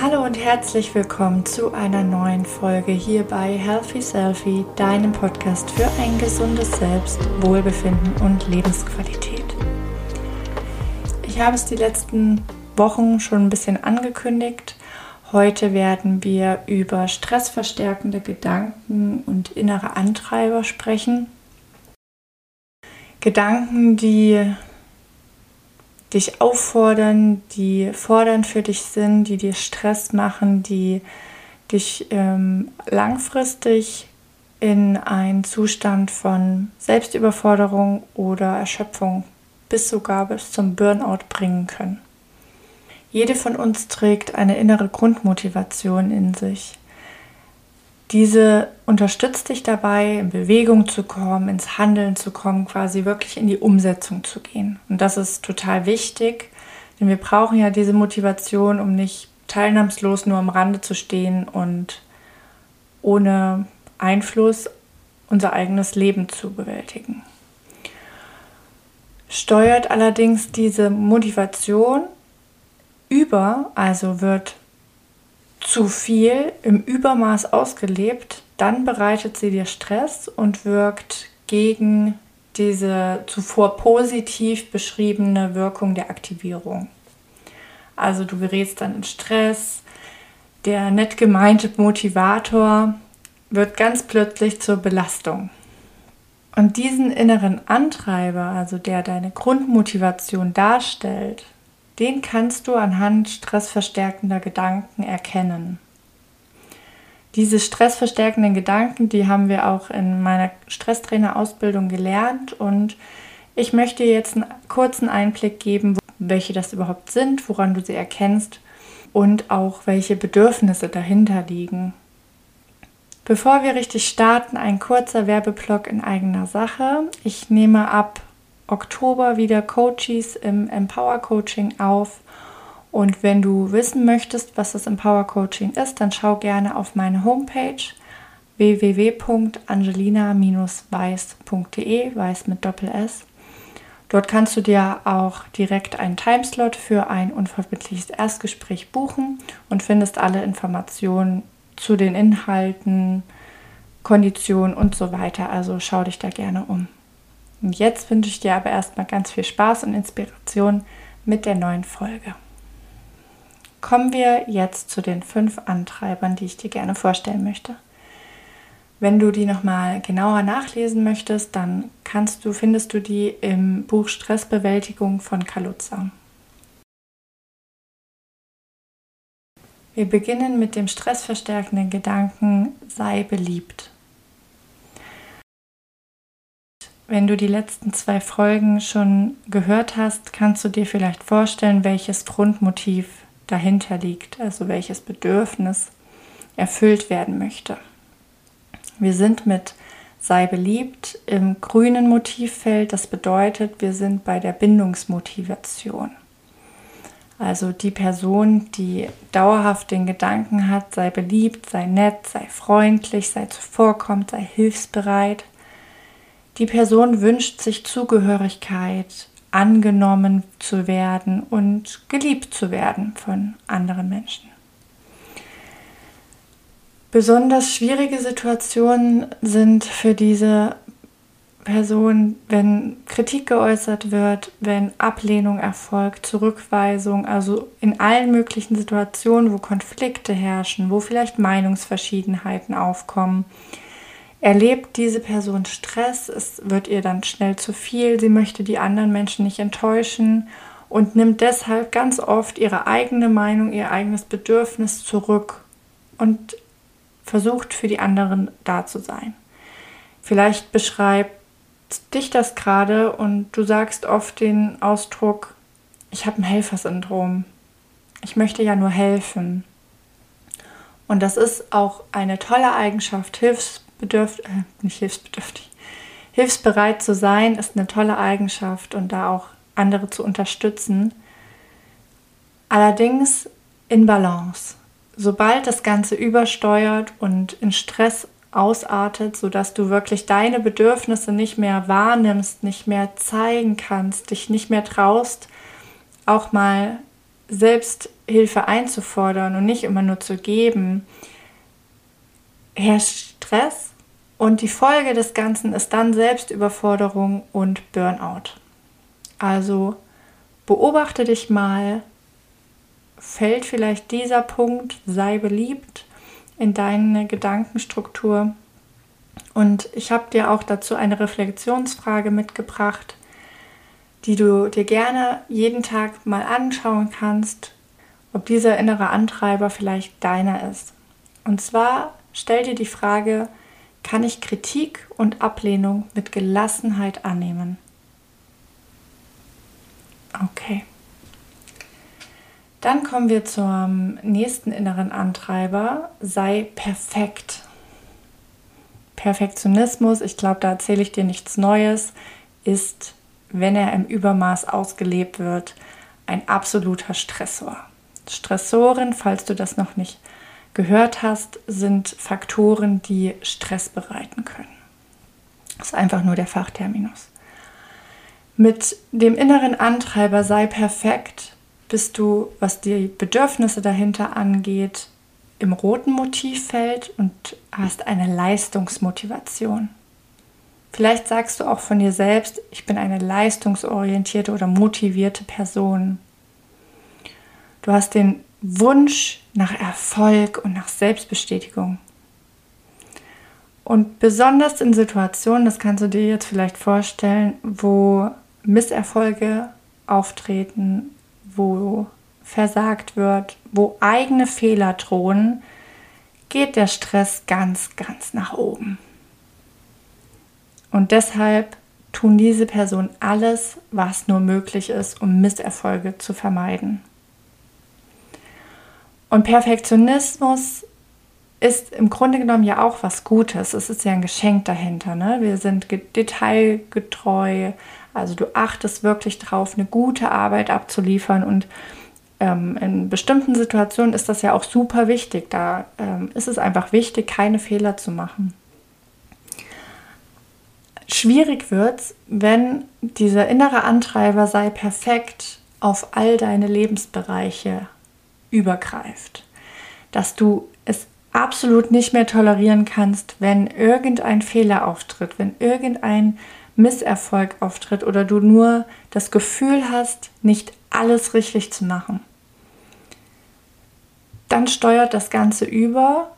Hallo und herzlich willkommen zu einer neuen Folge hier bei Healthy Selfie, deinem Podcast für ein gesundes Selbst, Wohlbefinden und Lebensqualität. Ich habe es die letzten Wochen schon ein bisschen angekündigt. Heute werden wir über stressverstärkende Gedanken und innere Antreiber sprechen. Gedanken, die dich auffordern, die fordernd für dich sind, die dir Stress machen, die dich ähm, langfristig in einen Zustand von Selbstüberforderung oder Erschöpfung bis sogar bis zum Burnout bringen können. Jede von uns trägt eine innere Grundmotivation in sich. Diese unterstützt dich dabei, in Bewegung zu kommen, ins Handeln zu kommen, quasi wirklich in die Umsetzung zu gehen. Und das ist total wichtig, denn wir brauchen ja diese Motivation, um nicht teilnahmslos nur am Rande zu stehen und ohne Einfluss unser eigenes Leben zu bewältigen. Steuert allerdings diese Motivation über, also wird zu viel im Übermaß ausgelebt, dann bereitet sie dir Stress und wirkt gegen diese zuvor positiv beschriebene Wirkung der Aktivierung. Also du gerätst dann in Stress, der nett gemeinte Motivator wird ganz plötzlich zur Belastung. Und diesen inneren Antreiber, also der deine Grundmotivation darstellt, den kannst du anhand stressverstärkender Gedanken erkennen. Diese stressverstärkenden Gedanken, die haben wir auch in meiner Stresstrainer-Ausbildung gelernt und ich möchte jetzt einen kurzen Einblick geben, welche das überhaupt sind, woran du sie erkennst und auch welche Bedürfnisse dahinter liegen. Bevor wir richtig starten, ein kurzer Werbeblock in eigener Sache. Ich nehme ab Oktober wieder Coaches im Empower Coaching auf. Und wenn du wissen möchtest, was das Empower Coaching ist, dann schau gerne auf meine Homepage www.angelina-weiß.de, weiß mit Doppel S. Dort kannst du dir auch direkt einen Timeslot für ein unverbindliches Erstgespräch buchen und findest alle Informationen zu den Inhalten, Konditionen und so weiter. Also schau dich da gerne um. Und jetzt wünsche ich dir aber erstmal ganz viel Spaß und Inspiration mit der neuen Folge. Kommen wir jetzt zu den fünf Antreibern, die ich dir gerne vorstellen möchte. Wenn du die nochmal genauer nachlesen möchtest, dann kannst du, findest du die im Buch Stressbewältigung von Kaluza. Wir beginnen mit dem stressverstärkenden Gedanken, sei beliebt. Wenn du die letzten zwei Folgen schon gehört hast, kannst du dir vielleicht vorstellen, welches Grundmotiv dahinter liegt, also welches Bedürfnis erfüllt werden möchte. Wir sind mit sei beliebt im grünen Motivfeld, das bedeutet, wir sind bei der Bindungsmotivation. Also die Person, die dauerhaft den Gedanken hat, sei beliebt, sei nett, sei freundlich, sei zuvorkommend, sei hilfsbereit, die Person wünscht sich Zugehörigkeit, angenommen zu werden und geliebt zu werden von anderen Menschen. Besonders schwierige Situationen sind für diese Person, wenn Kritik geäußert wird, wenn Ablehnung erfolgt, Zurückweisung, also in allen möglichen Situationen, wo Konflikte herrschen, wo vielleicht Meinungsverschiedenheiten aufkommen, erlebt diese Person Stress, es wird ihr dann schnell zu viel, sie möchte die anderen Menschen nicht enttäuschen und nimmt deshalb ganz oft ihre eigene Meinung, ihr eigenes Bedürfnis zurück und versucht für die anderen da zu sein. Vielleicht beschreibt dich das gerade und du sagst oft den Ausdruck, ich habe ein Helfersyndrom. Ich möchte ja nur helfen. Und das ist auch eine tolle Eigenschaft, Hilfs bedürft, äh, nicht hilfsbedürftig, hilfsbereit zu sein, ist eine tolle Eigenschaft und da auch andere zu unterstützen. Allerdings in Balance. Sobald das Ganze übersteuert und in Stress ausartet, sodass du wirklich deine Bedürfnisse nicht mehr wahrnimmst, nicht mehr zeigen kannst, dich nicht mehr traust, auch mal Selbsthilfe einzufordern und nicht immer nur zu geben, herrscht Stress und die Folge des Ganzen ist dann Selbstüberforderung und Burnout. Also beobachte dich mal, fällt vielleicht dieser Punkt, sei beliebt in deine Gedankenstruktur. Und ich habe dir auch dazu eine Reflexionsfrage mitgebracht, die du dir gerne jeden Tag mal anschauen kannst, ob dieser innere Antreiber vielleicht deiner ist. Und zwar stell dir die Frage, kann ich Kritik und Ablehnung mit Gelassenheit annehmen? Okay. Dann kommen wir zum nächsten inneren Antreiber, sei perfekt. Perfektionismus, ich glaube, da erzähle ich dir nichts Neues, ist, wenn er im Übermaß ausgelebt wird, ein absoluter Stressor. Stressoren, falls du das noch nicht gehört hast, sind Faktoren, die Stress bereiten können. Das ist einfach nur der Fachterminus. Mit dem inneren Antreiber sei perfekt bist du, was die Bedürfnisse dahinter angeht, im roten Motivfeld und hast eine Leistungsmotivation. Vielleicht sagst du auch von dir selbst, ich bin eine leistungsorientierte oder motivierte Person. Du hast den Wunsch nach Erfolg und nach Selbstbestätigung. Und besonders in Situationen, das kannst du dir jetzt vielleicht vorstellen, wo Misserfolge auftreten, wo versagt wird, wo eigene Fehler drohen, geht der Stress ganz, ganz nach oben. Und deshalb tun diese Personen alles, was nur möglich ist, um Misserfolge zu vermeiden. Und Perfektionismus ist im Grunde genommen ja auch was Gutes. Es ist ja ein Geschenk dahinter. Ne? Wir sind detailgetreu, also du achtest wirklich darauf, eine gute Arbeit abzuliefern und ähm, in bestimmten Situationen ist das ja auch super wichtig. Da ähm, ist es einfach wichtig, keine Fehler zu machen. Schwierig wird es, wenn dieser innere Antreiber sei perfekt auf all deine Lebensbereiche übergreift. Dass du es absolut nicht mehr tolerieren kannst, wenn irgendein Fehler auftritt, wenn irgendein Misserfolg auftritt oder du nur das Gefühl hast, nicht alles richtig zu machen. Dann steuert das Ganze über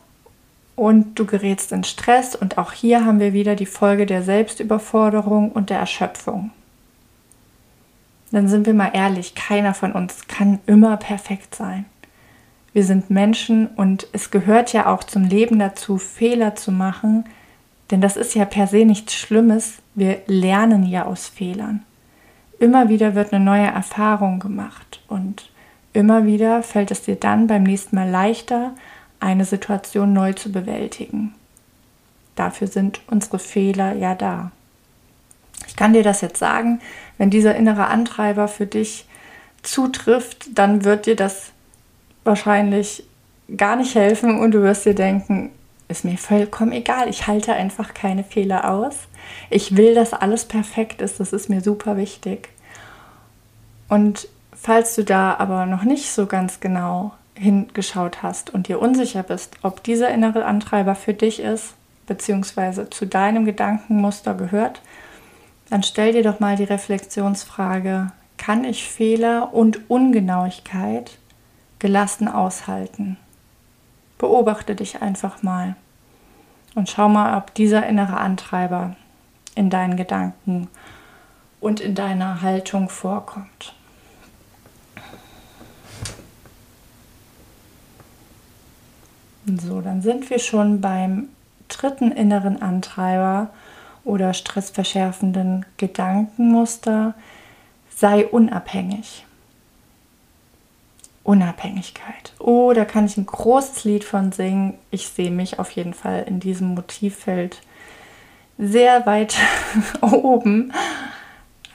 und du gerätst in Stress und auch hier haben wir wieder die Folge der Selbstüberforderung und der Erschöpfung dann sind wir mal ehrlich, keiner von uns kann immer perfekt sein. Wir sind Menschen und es gehört ja auch zum Leben dazu, Fehler zu machen, denn das ist ja per se nichts Schlimmes. Wir lernen ja aus Fehlern. Immer wieder wird eine neue Erfahrung gemacht und immer wieder fällt es dir dann beim nächsten Mal leichter, eine Situation neu zu bewältigen. Dafür sind unsere Fehler ja da. Ich kann dir das jetzt sagen, wenn dieser innere Antreiber für dich zutrifft, dann wird dir das wahrscheinlich gar nicht helfen und du wirst dir denken, ist mir vollkommen egal, ich halte einfach keine Fehler aus. Ich will, dass alles perfekt ist, das ist mir super wichtig. Und falls du da aber noch nicht so ganz genau hingeschaut hast und dir unsicher bist, ob dieser innere Antreiber für dich ist, beziehungsweise zu deinem Gedankenmuster gehört, dann stell dir doch mal die Reflexionsfrage, kann ich Fehler und Ungenauigkeit gelassen aushalten? Beobachte dich einfach mal und schau mal, ob dieser innere Antreiber in deinen Gedanken und in deiner Haltung vorkommt. So, dann sind wir schon beim dritten inneren Antreiber oder stressverschärfenden Gedankenmuster, sei unabhängig. Unabhängigkeit. Oh, da kann ich ein großes Lied von singen. Ich sehe mich auf jeden Fall in diesem Motivfeld sehr weit oben.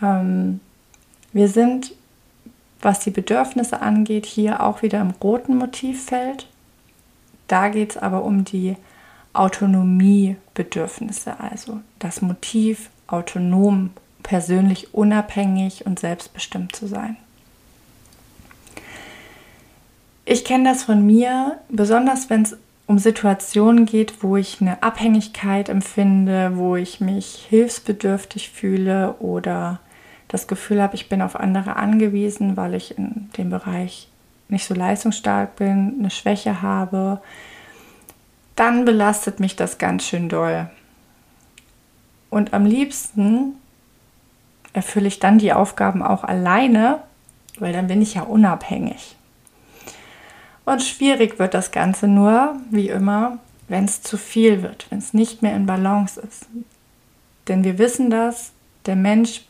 Ähm, wir sind, was die Bedürfnisse angeht, hier auch wieder im roten Motivfeld. Da geht es aber um die Autonomiebedürfnisse, also das Motiv, autonom, persönlich unabhängig und selbstbestimmt zu sein. Ich kenne das von mir, besonders wenn es um Situationen geht, wo ich eine Abhängigkeit empfinde, wo ich mich hilfsbedürftig fühle oder das Gefühl habe, ich bin auf andere angewiesen, weil ich in dem Bereich nicht so leistungsstark bin, eine Schwäche habe, dann belastet mich das ganz schön doll. Und am liebsten erfülle ich dann die Aufgaben auch alleine, weil dann bin ich ja unabhängig. Und schwierig wird das Ganze nur, wie immer, wenn es zu viel wird, wenn es nicht mehr in Balance ist. Denn wir wissen das, der Mensch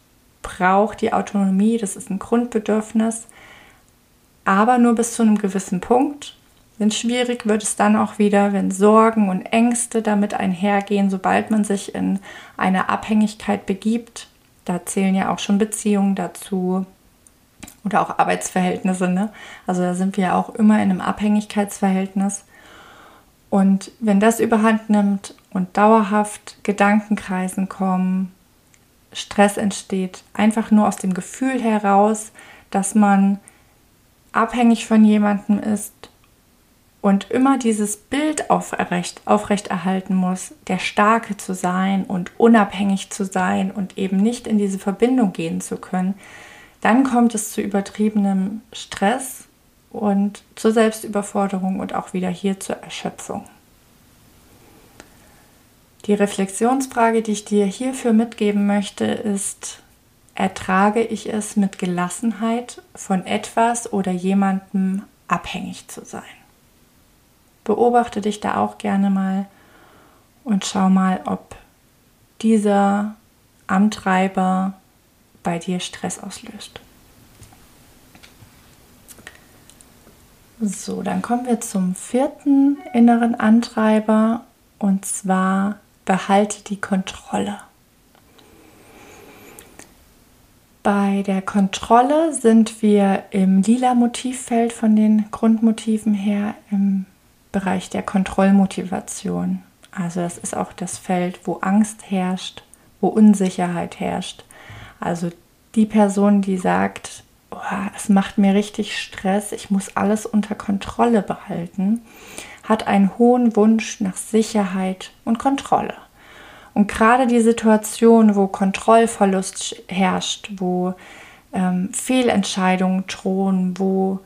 braucht die Autonomie, das ist ein Grundbedürfnis, aber nur bis zu einem gewissen Punkt. Denn schwierig wird es dann auch wieder, wenn Sorgen und Ängste damit einhergehen, sobald man sich in eine Abhängigkeit begibt. Da zählen ja auch schon Beziehungen dazu oder auch Arbeitsverhältnisse. Ne? Also da sind wir ja auch immer in einem Abhängigkeitsverhältnis. Und wenn das überhand nimmt und dauerhaft Gedankenkreisen kommen, Stress entsteht, einfach nur aus dem Gefühl heraus, dass man abhängig von jemandem ist und immer dieses Bild aufrecht, aufrechterhalten muss, der Starke zu sein und unabhängig zu sein und eben nicht in diese Verbindung gehen zu können, dann kommt es zu übertriebenem Stress und zur Selbstüberforderung und auch wieder hier zur Erschöpfung. Die Reflexionsfrage, die ich dir hierfür mitgeben möchte, ist, ertrage ich es mit Gelassenheit von etwas oder jemandem abhängig zu sein? Beobachte dich da auch gerne mal und schau mal, ob dieser Antreiber bei dir Stress auslöst. So, dann kommen wir zum vierten inneren Antreiber und zwar behalte die Kontrolle. Bei der Kontrolle sind wir im lila Motivfeld von den Grundmotiven her im Bereich der Kontrollmotivation. Also das ist auch das Feld, wo Angst herrscht, wo Unsicherheit herrscht. Also die Person, die sagt, oh, es macht mir richtig Stress, ich muss alles unter Kontrolle behalten, hat einen hohen Wunsch nach Sicherheit und Kontrolle. Und gerade die Situation, wo Kontrollverlust herrscht, wo ähm, Fehlentscheidungen drohen, wo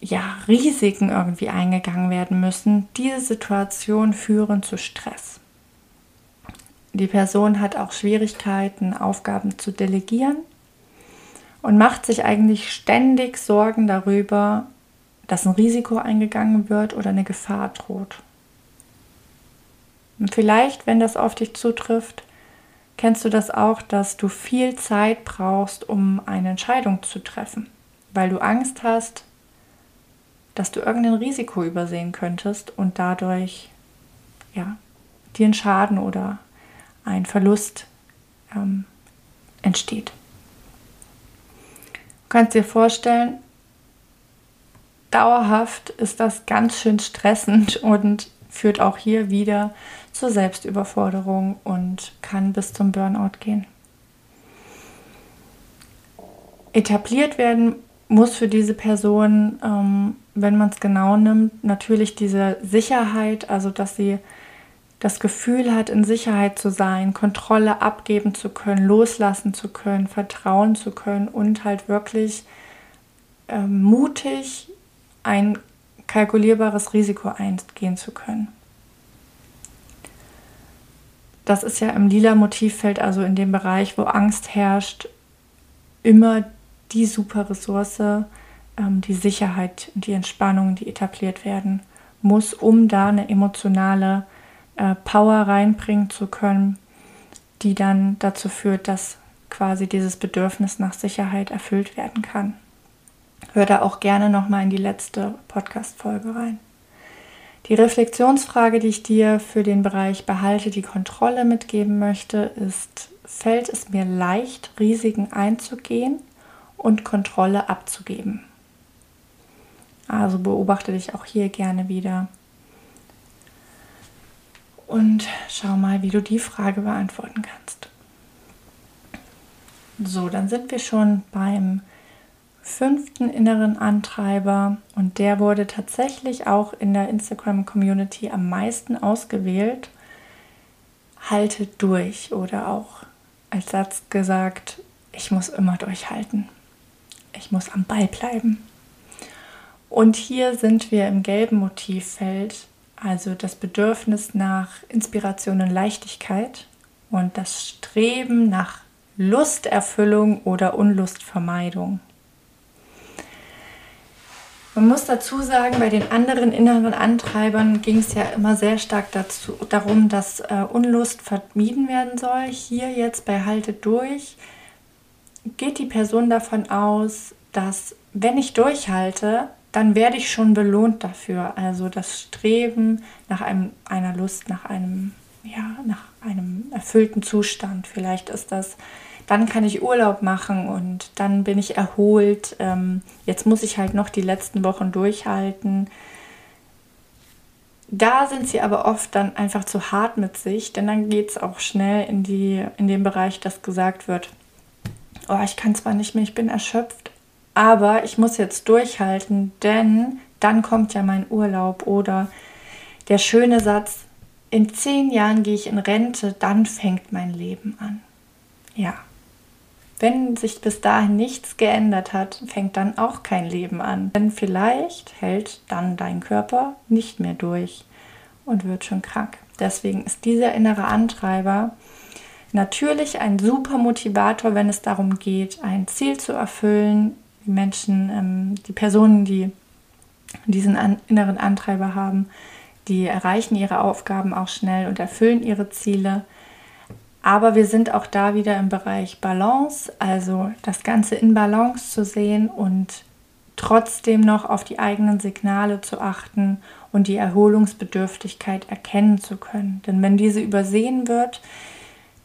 ja, Risiken irgendwie eingegangen werden müssen, diese Situationen führen zu Stress. Die Person hat auch Schwierigkeiten, Aufgaben zu delegieren und macht sich eigentlich ständig Sorgen darüber, dass ein Risiko eingegangen wird oder eine Gefahr droht. Und vielleicht, wenn das auf dich zutrifft, kennst du das auch, dass du viel Zeit brauchst, um eine Entscheidung zu treffen, weil du Angst hast, dass du irgendein Risiko übersehen könntest und dadurch ja, dir ein Schaden oder ein Verlust ähm, entsteht. Du kannst dir vorstellen, dauerhaft ist das ganz schön stressend und führt auch hier wieder zur Selbstüberforderung und kann bis zum Burnout gehen. Etabliert werden muss für diese Person, ähm, wenn man es genau nimmt, natürlich diese Sicherheit, also dass sie das Gefühl hat, in Sicherheit zu sein, Kontrolle abgeben zu können, loslassen zu können, vertrauen zu können und halt wirklich ähm, mutig ein kalkulierbares Risiko eingehen zu können. Das ist ja im lila Motivfeld, also in dem Bereich, wo Angst herrscht, immer die super Ressource, ähm, die Sicherheit die Entspannung, die etabliert werden muss, um da eine emotionale äh, Power reinbringen zu können, die dann dazu führt, dass quasi dieses Bedürfnis nach Sicherheit erfüllt werden kann. Hör da auch gerne nochmal in die letzte Podcast-Folge rein. Die Reflexionsfrage, die ich dir für den Bereich Behalte die Kontrolle mitgeben möchte, ist, fällt es mir leicht, Risiken einzugehen und Kontrolle abzugeben? Also beobachte dich auch hier gerne wieder und schau mal, wie du die Frage beantworten kannst. So, dann sind wir schon beim fünften inneren Antreiber und der wurde tatsächlich auch in der Instagram-Community am meisten ausgewählt. Haltet durch oder auch als Satz gesagt, ich muss immer durchhalten. Ich muss am Ball bleiben. Und hier sind wir im gelben Motivfeld, also das Bedürfnis nach Inspiration und Leichtigkeit und das Streben nach Lusterfüllung oder Unlustvermeidung. Man muss dazu sagen, bei den anderen inneren Antreibern ging es ja immer sehr stark dazu, darum, dass äh, Unlust vermieden werden soll. Hier jetzt bei Halte durch geht die Person davon aus, dass wenn ich durchhalte, dann werde ich schon belohnt dafür. Also das Streben nach einem, einer Lust, nach einem, ja, nach einem erfüllten Zustand. Vielleicht ist das dann kann ich Urlaub machen und dann bin ich erholt. Ähm, jetzt muss ich halt noch die letzten Wochen durchhalten. Da sind sie aber oft dann einfach zu hart mit sich, denn dann geht es auch schnell in, die, in den Bereich, dass gesagt wird, oh, ich kann zwar nicht mehr, ich bin erschöpft, aber ich muss jetzt durchhalten, denn dann kommt ja mein Urlaub oder der schöne Satz, in zehn Jahren gehe ich in Rente, dann fängt mein Leben an. Ja, wenn sich bis dahin nichts geändert hat, fängt dann auch kein Leben an. Denn vielleicht hält dann dein Körper nicht mehr durch und wird schon krank. Deswegen ist dieser innere Antreiber natürlich ein super Motivator, wenn es darum geht, ein Ziel zu erfüllen. Die Menschen, ähm, die Personen, die diesen inneren Antreiber haben, die erreichen ihre Aufgaben auch schnell und erfüllen ihre Ziele. Aber wir sind auch da wieder im Bereich Balance, also das Ganze in Balance zu sehen und trotzdem noch auf die eigenen Signale zu achten und die Erholungsbedürftigkeit erkennen zu können. Denn wenn diese übersehen wird,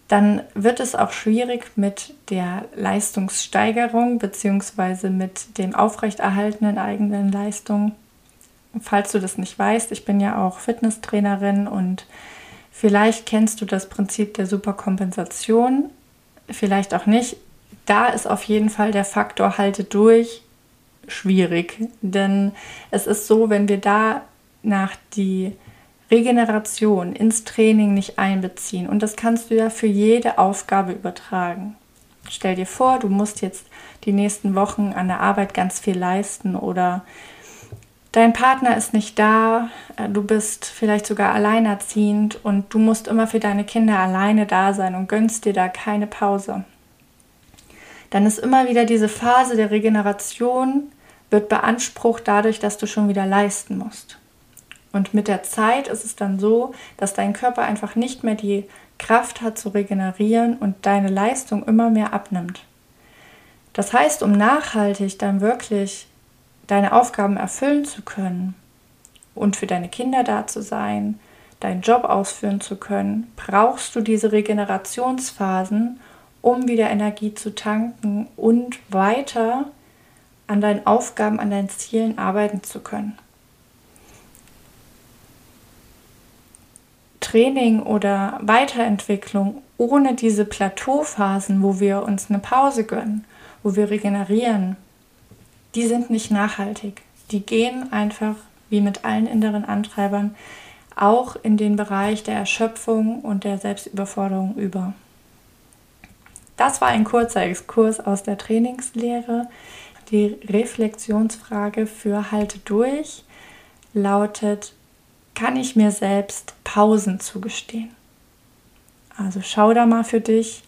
dann wird es auch schwierig mit der Leistungssteigerung bzw. mit dem aufrechterhaltenen eigenen Leistung. Falls du das nicht weißt, ich bin ja auch Fitnesstrainerin und Vielleicht kennst du das Prinzip der Superkompensation, vielleicht auch nicht. Da ist auf jeden Fall der Faktor halte durch schwierig, denn es ist so, wenn wir da nach die Regeneration ins Training nicht einbeziehen und das kannst du ja für jede Aufgabe übertragen. Stell dir vor, du musst jetzt die nächsten Wochen an der Arbeit ganz viel leisten oder dein Partner ist nicht da, äh, du bist vielleicht sogar alleinerziehend und du musst immer für deine Kinder alleine da sein und gönnst dir da keine Pause. Dann ist immer wieder diese Phase der Regeneration, wird beansprucht dadurch, dass du schon wieder leisten musst. Und mit der Zeit ist es dann so, dass dein Körper einfach nicht mehr die Kraft hat zu regenerieren und deine Leistung immer mehr abnimmt. Das heißt, um nachhaltig dann wirklich deine Aufgaben erfüllen zu können und für deine Kinder da zu sein, deinen Job ausführen zu können, brauchst du diese Regenerationsphasen, um wieder Energie zu tanken und weiter an deinen Aufgaben, an deinen Zielen arbeiten zu können. Training oder Weiterentwicklung ohne diese Plateauphasen, wo wir uns eine Pause gönnen, wo wir regenerieren, die sind nicht nachhaltig. Die gehen einfach, wie mit allen inneren Antreibern, auch in den Bereich der Erschöpfung und der Selbstüberforderung über. Das war ein kurzer Exkurs aus der Trainingslehre. Die Reflexionsfrage für Halte durch lautet, kann ich mir selbst Pausen zugestehen? Also schau da mal für dich,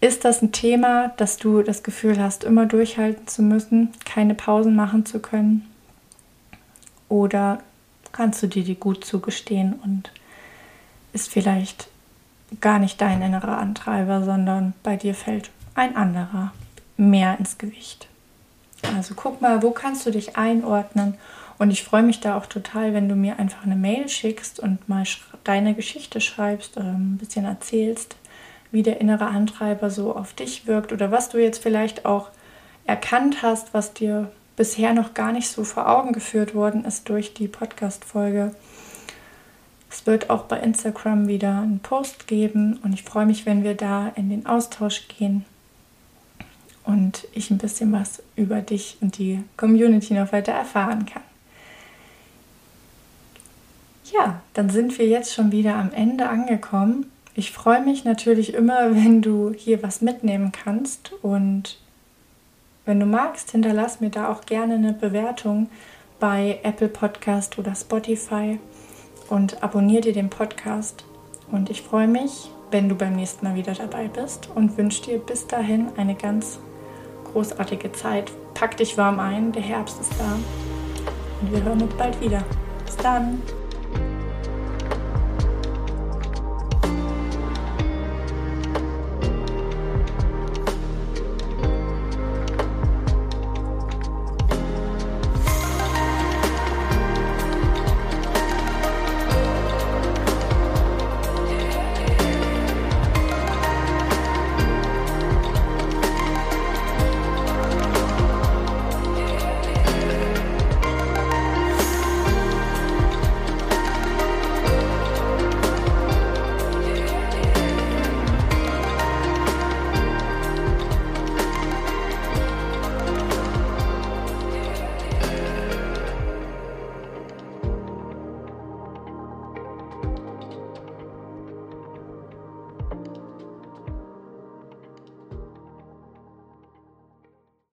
ist das ein Thema, dass du das Gefühl hast, immer durchhalten zu müssen, keine Pausen machen zu können? Oder kannst du dir die gut zugestehen und ist vielleicht gar nicht dein innerer Antreiber, sondern bei dir fällt ein anderer mehr ins Gewicht? Also guck mal, wo kannst du dich einordnen? Und ich freue mich da auch total, wenn du mir einfach eine Mail schickst und mal deine Geschichte schreibst, ein bisschen erzählst wie der innere Antreiber so auf dich wirkt oder was du jetzt vielleicht auch erkannt hast, was dir bisher noch gar nicht so vor Augen geführt worden ist durch die Podcast-Folge. Es wird auch bei Instagram wieder einen Post geben und ich freue mich, wenn wir da in den Austausch gehen. und ich ein bisschen was über dich und die Community noch weiter erfahren kann. Ja, dann sind wir jetzt schon wieder am Ende angekommen. Ich freue mich natürlich immer, wenn du hier was mitnehmen kannst und wenn du magst, hinterlass mir da auch gerne eine Bewertung bei Apple Podcast oder Spotify und abonniere dir den Podcast. Und ich freue mich, wenn du beim nächsten Mal wieder dabei bist und wünsche dir bis dahin eine ganz großartige Zeit. Pack dich warm ein, der Herbst ist da und wir hören uns bald wieder. Bis dann!